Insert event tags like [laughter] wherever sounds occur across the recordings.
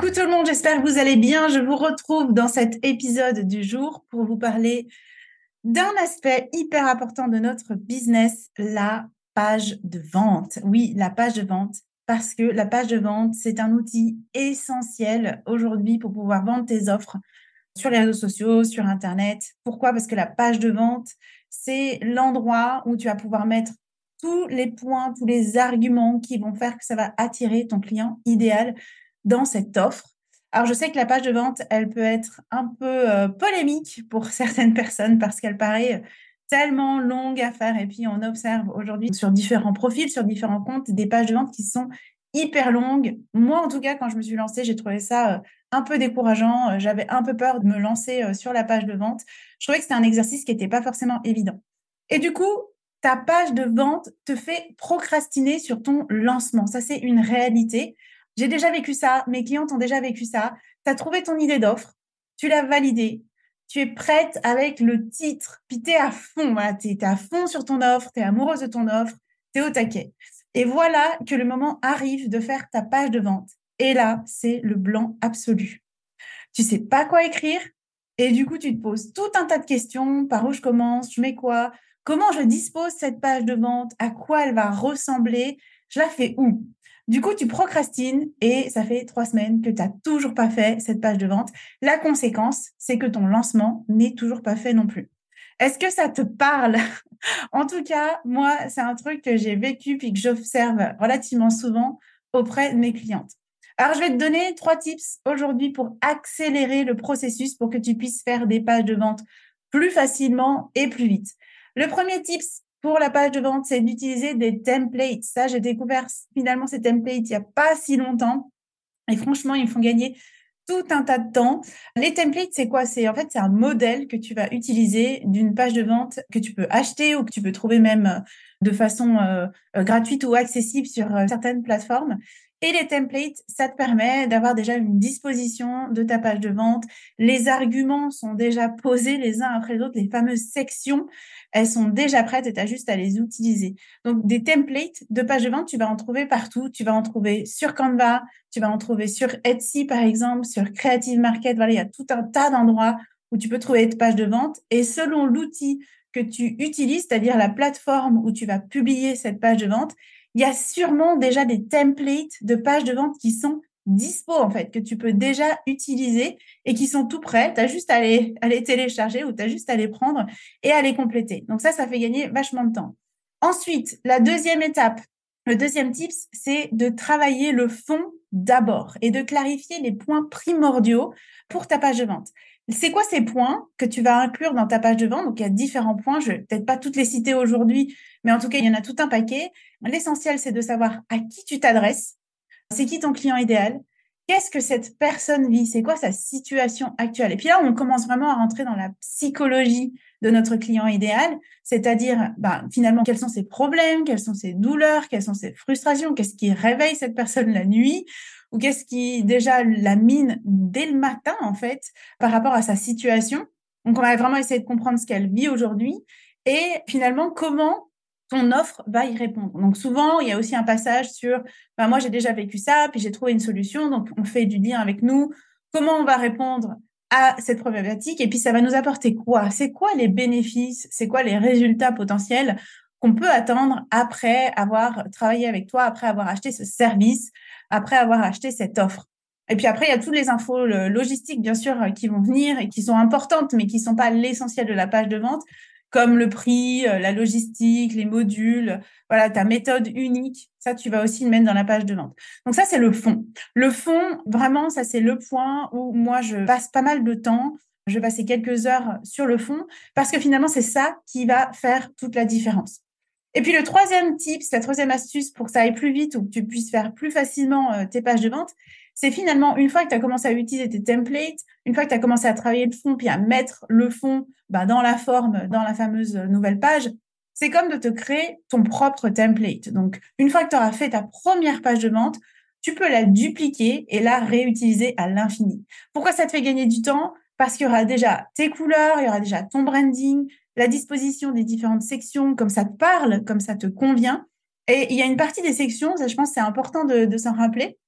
Coucou tout le monde, j'espère que vous allez bien. Je vous retrouve dans cet épisode du jour pour vous parler d'un aspect hyper important de notre business, la page de vente. Oui, la page de vente, parce que la page de vente, c'est un outil essentiel aujourd'hui pour pouvoir vendre tes offres sur les réseaux sociaux, sur Internet. Pourquoi? Parce que la page de vente, c'est l'endroit où tu vas pouvoir mettre tous les points, tous les arguments qui vont faire que ça va attirer ton client idéal dans cette offre. Alors, je sais que la page de vente, elle peut être un peu euh, polémique pour [laughs] certaines personnes parce qu'elle paraît tellement longue à faire. Et puis, on observe aujourd'hui sur différents profils, sur différents comptes, des pages de vente qui sont hyper longues. Moi, en tout cas, quand je me suis lancée, j'ai trouvé ça euh, un peu décourageant. Euh, j'avais un peu peur de me lancer sur la page de vente. Je trouvais que c'était un exercice qui n'était pas forcément évident. Et du coup, ta page de vente te fait procrastiner sur ton lancement. Ça, c'est une réalité. J'ai déjà vécu ça, mes clientes ont déjà vécu ça. Tu as trouvé ton idée d'offre, tu l'as validée, tu es prête avec le titre, puis tu es à fond, tu es, à fond sur ton offre, tu es amoureuse de ton offre, tu es au taquet. Et voilà que le moment arrive de faire ta page de vente. Et là, c'est le blanc absolu. Tu sais pas quoi écrire et du coup, tu te poses tout un tas de questions. Par où je commence? Je mets quoi? Comment je dispose cette page de vente? À quoi elle va ressembler? Je la fais où? Du coup, tu procrastines et ça fait trois semaines que tu n'as toujours pas fait cette page de vente. La conséquence, c'est que ton lancement n'est toujours pas fait non plus. Est-ce que ça te parle? [laughs] En tout cas, moi, c'est un truc que j'ai vécu puis que j'observe relativement souvent auprès de mes clientes. Alors, je vais te donner trois tips aujourd'hui pour accélérer le processus pour que tu puisses faire des pages de vente plus facilement et plus vite. Le premier tips, pour la page de vente, c'est d'utiliser des templates. Ça, j'ai découvert finalement ces templates il n'y a pas si longtemps. Et franchement, ils me font gagner tout un tas de temps. Les templates, c'est quoi? C'est en fait c'est un modèle que tu vas utiliser d'une page de vente que tu peux acheter ou que tu peux trouver même euh, de façon euh, euh, gratuite ou accessible sur certaines plateformes. Et les templates, ça te permet d'avoir déjà une disposition de ta page de vente. Les arguments sont déjà posés les uns après les autres. Les fameuses sections, elles sont déjà prêtes et tu as juste à les utiliser. Donc, des templates de page de vente, tu vas en trouver partout. Tu vas en trouver sur Canva, tu vas en trouver sur Etsy, par exemple, sur Creative Market. Voilà, il y a tout un tas d'endroits où tu peux trouver ta page de vente. Et selon l'outil que tu utilises, c'est-à-dire la plateforme où tu vas publier cette page de vente, il y a sûrement déjà des templates de pages de vente qui sont dispo en fait, que tu peux déjà utiliser et qui sont tout prêts. Tu as juste à les, télécharger ou tu as juste à les prendre et à les compléter. Donc ça, ça fait gagner vachement de temps. Ensuite, la deuxième étape, le deuxième tips, c'est de travailler le fond d'abord et de clarifier les points primordiaux pour ta page de vente. C'est quoi ces points que tu vas inclure dans ta page de vente? Donc, il y a différents points. Je vais peut-être pas toutes les citer aujourd'hui, mais en tout cas, il y en a tout un paquet. L'essentiel, c'est de savoir à qui tu t'adresses. C'est qui ton client idéal? Qu'est-ce que cette personne vit? C'est quoi sa situation actuelle? Et puis là, on commence vraiment à rentrer dans la psychologie de notre client idéal, c'est-à-dire ben, finalement quels sont ses problèmes, quelles sont ses douleurs, quelles sont ses frustrations, qu'est-ce qui réveille cette personne la nuit? Ou qu'est-ce qui déjà la mine dès le matin en fait par rapport à sa situation. Donc on va vraiment essayer de comprendre ce qu'elle vit aujourd'hui et finalement comment ton offre va y répondre. Donc souvent, il y a aussi un passage sur ben, moi j'ai déjà vécu ça, puis j'ai trouvé une solution, donc on fait du lien avec nous, comment on va répondre à cette problématique et puis ça va nous apporter quoi? C'est quoi les bénéfices? C'est quoi les résultats potentiels? Qu'on peut attendre après avoir travaillé avec toi, après avoir acheté ce service, après avoir acheté cette offre Et puis après, il y a toutes les infos logistiques, bien sûr, qui vont venir et qui sont importantes, mais qui ne sont pas l'essentiel de la page de vente comme le prix, euh, la logistique, les modules, voilà, ta méthode unique. Ça, tu vas aussi le mettre dans la page de vente. Donc ça, c'est le fond. Le fond, vraiment, ça, c'est le point où moi, je passe pas mal de temps. Je vais passer quelques heures sur le fond parce que finalement, c'est ça qui va faire toute la différence. Et puis le troisième tip, la troisième astuce pour que ça aille plus vite ou que tu puisses faire plus facilement euh, tes pages de vente, c'est finalement une fois que tu as commencé à utiliser tes templates, une fois que tu as commencé à travailler le fond, puis à mettre le fond bah, dans la forme, dans la fameuse nouvelle page, c'est comme de te créer ton propre template. Donc, une fois que tu auras fait ta première page de vente, tu peux la dupliquer et la réutiliser à l'infini. Pourquoi ça te fait gagner du temps? Parce qu'il y aura déjà tes couleurs, il y aura déjà ton branding, la disposition des différentes sections, comme ça te parle, comme ça te convient. Et il y a une partie des sections, ça je pense c'est important de s'en rappeler,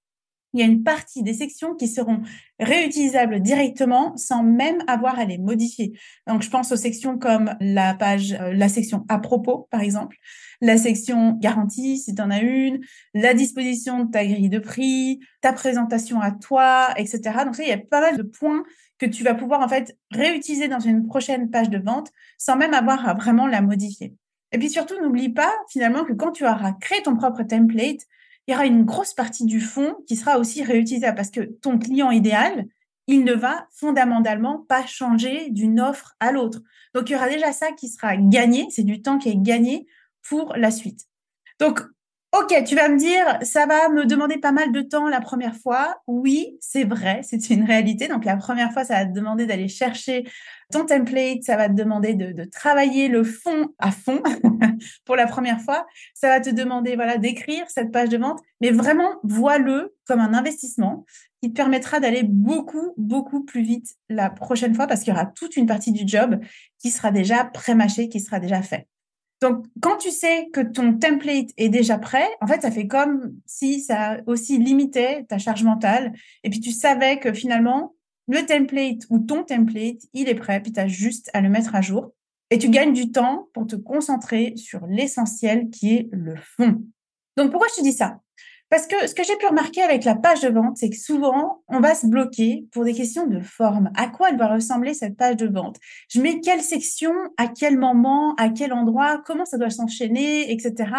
il y a une partie des sections qui seront réutilisables directement sans même avoir à les modifier. Donc, je pense aux sections comme la page, euh, la section à propos, par exemple, la section garantie, si tu en as une, la disposition de ta grille de prix, ta présentation à toi, etc. Donc, ça, il y a pas mal de points que tu vas pouvoir, en fait, réutiliser dans une prochaine page de vente sans même avoir à vraiment la modifier. Et puis surtout, n'oublie pas finalement que quand tu auras créé ton propre template, il y aura une grosse partie du fond qui sera aussi réutilisable parce que ton client idéal, il ne va fondamentalement pas changer d'une offre à l'autre. Donc, il y aura déjà ça qui sera gagné. C'est du temps qui est gagné pour la suite. Donc, Ok, tu vas me dire, ça va me demander pas mal de temps la première fois. Oui, c'est vrai, c'est une réalité. Donc la première fois, ça va te demander d'aller chercher ton template, ça va te demander de, travailler le fond à fond [laughs] pour la première fois. Ça va te demander voilà d'écrire cette page de vente, mais vraiment vois-le comme un investissement qui te permettra d'aller beaucoup beaucoup plus vite la prochaine fois parce qu'il y aura toute une partie du job qui sera déjà pré-mâché, qui sera déjà fait. Donc, quand tu sais que ton template est déjà prêt, en fait, ça fait comme si ça aussi limitait ta charge mentale. Et puis, tu savais que finalement, le template ou ton template, il est prêt, puis tu as juste à le mettre à jour. Et tu gagnes du temps pour te concentrer sur l'essentiel qui est le fond. Donc, pourquoi je te dis ça? Parce que ce que j'ai pu remarquer avec la page de vente, c'est que souvent, on va se bloquer pour des questions de forme. À quoi elle va ressembler cette page de vente? Je mets quelle section, à quel moment, à quel endroit, comment ça doit s'enchaîner, etc.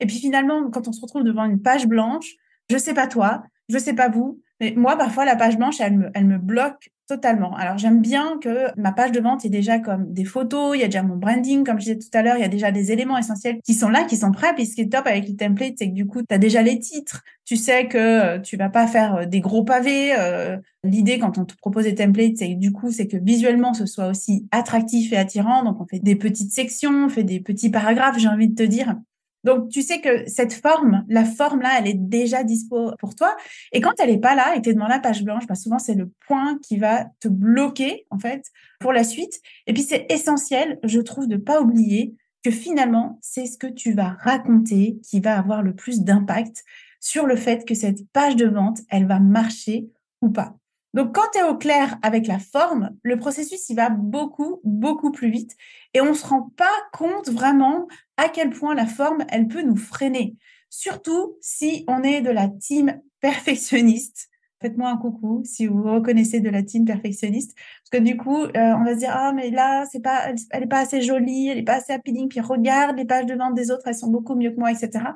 Et puis finalement, quand on se retrouve devant une page blanche, je sais pas toi, je sais pas vous, mais moi, parfois, la page blanche, elle me, elle me bloque totalement. Alors, j'aime bien que ma page de vente est déjà comme des photos, il y a déjà mon branding, comme je disais tout à l'heure, il y a déjà des éléments essentiels qui sont là, qui sont prêts. Puis ce qui est top avec le template, c'est que du coup, tu as déjà les titres. Tu sais que euh, tu vas pas faire euh, des gros pavés. Euh, l'idée, quand on te propose des templates, c'est que du coup, c'est que visuellement, ce soit aussi attractif et attirant. Donc, on fait des petites sections, on fait des petits paragraphes, j'ai envie de te dire. Donc, tu sais que cette forme, la forme là, elle est déjà dispo pour toi. Et quand elle n'est pas là et que tu es devant la page blanche, bah souvent, c'est le point qui va te bloquer, en fait, pour la suite. Et puis, c'est essentiel, je trouve, de pas oublier que finalement, c'est ce que tu vas raconter qui va avoir le plus d'impact sur le fait que cette page de vente, elle va marcher ou pas. Donc, quand tu es au clair avec la forme, le processus, il va beaucoup, beaucoup plus vite. Et on ne se rend pas compte vraiment à quel point la forme, elle peut nous freiner. Surtout si on est de la team perfectionniste. Faites-moi un coucou si vous reconnaissez de la team perfectionniste. Parce que du coup, euh, on va se dire, ah, mais là, c'est pas, elle n'est pas assez jolie, elle n'est pas assez appealing. Puis regarde les pages de vente des autres, elles sont beaucoup mieux que moi, etc.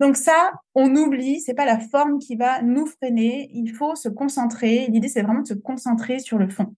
Donc ça, on oublie, c'est pas la forme qui va nous freiner, il faut se concentrer. L'idée, c'est vraiment de se concentrer sur le fond.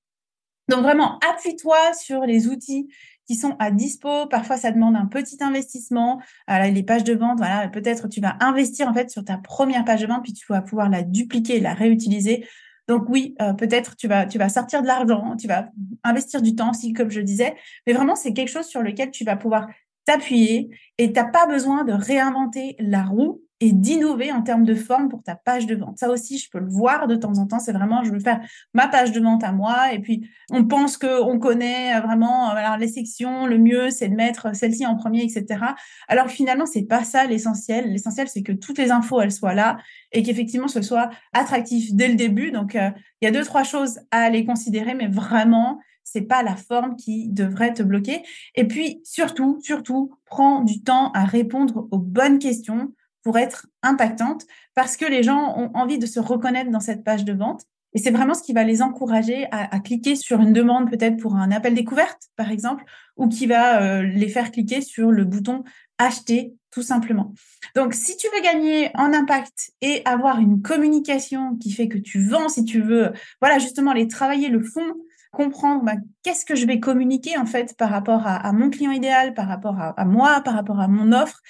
Donc vraiment, appuie-toi sur les outils qui sont à dispo. Parfois, ça demande un petit investissement. les pages de vente, voilà, peut-être tu vas investir en fait sur ta première page de vente, puis tu vas pouvoir la dupliquer, la réutiliser. Donc oui, euh, peut-être tu vas, tu vas sortir de l'argent, tu vas investir du temps aussi, comme je disais, mais vraiment c'est quelque chose sur lequel tu vas pouvoir t'appuyer et t'as pas besoin de réinventer la roue et d'innover en termes de forme pour ta page de vente. Ça aussi, je peux le voir de temps en temps. C'est vraiment, je veux faire ma page de vente à moi. Et puis, on pense qu'on connaît vraiment euh, les sections. Le mieux, c'est de mettre celle-ci en premier, etc. Alors finalement, c'est pas ça l'essentiel. L'essentiel, c'est que toutes les infos, elles soient là et qu'effectivement, ce soit attractif dès le début. Donc, euh, il y a deux, trois choses à aller considérer, mais vraiment, c'est pas la forme qui devrait te bloquer. Et puis surtout, surtout, prends du temps à répondre aux bonnes questions pour être impactante parce que les gens ont envie de se reconnaître dans cette page de vente. Et c'est vraiment ce qui va les encourager à, cliquer sur une demande peut-être pour un appel découverte, par exemple, ou qui va euh, les faire cliquer sur le bouton acheter, tout simplement. Donc, si tu veux gagner en impact et avoir une communication qui fait que tu vends, si tu veux, voilà, justement, les travailler le fond, comprendre bah, qu'est-ce que je vais communiquer en fait par rapport à, mon client idéal, par rapport à moi, par rapport à mon offre,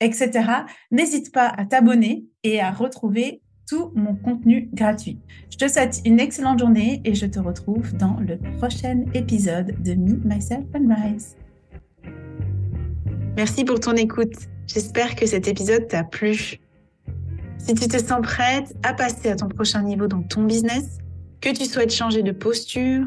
etc. N'hésite pas à t'abonner et à retrouver tout mon contenu gratuit. Je te souhaite une excellente journée et je te retrouve dans le prochain épisode de Me, Myself and Rise. Merci pour ton écoute. J'espère que cet épisode t'a plu. Si tu te sens prête à passer à ton prochain niveau dans ton business, que tu souhaites changer de posture,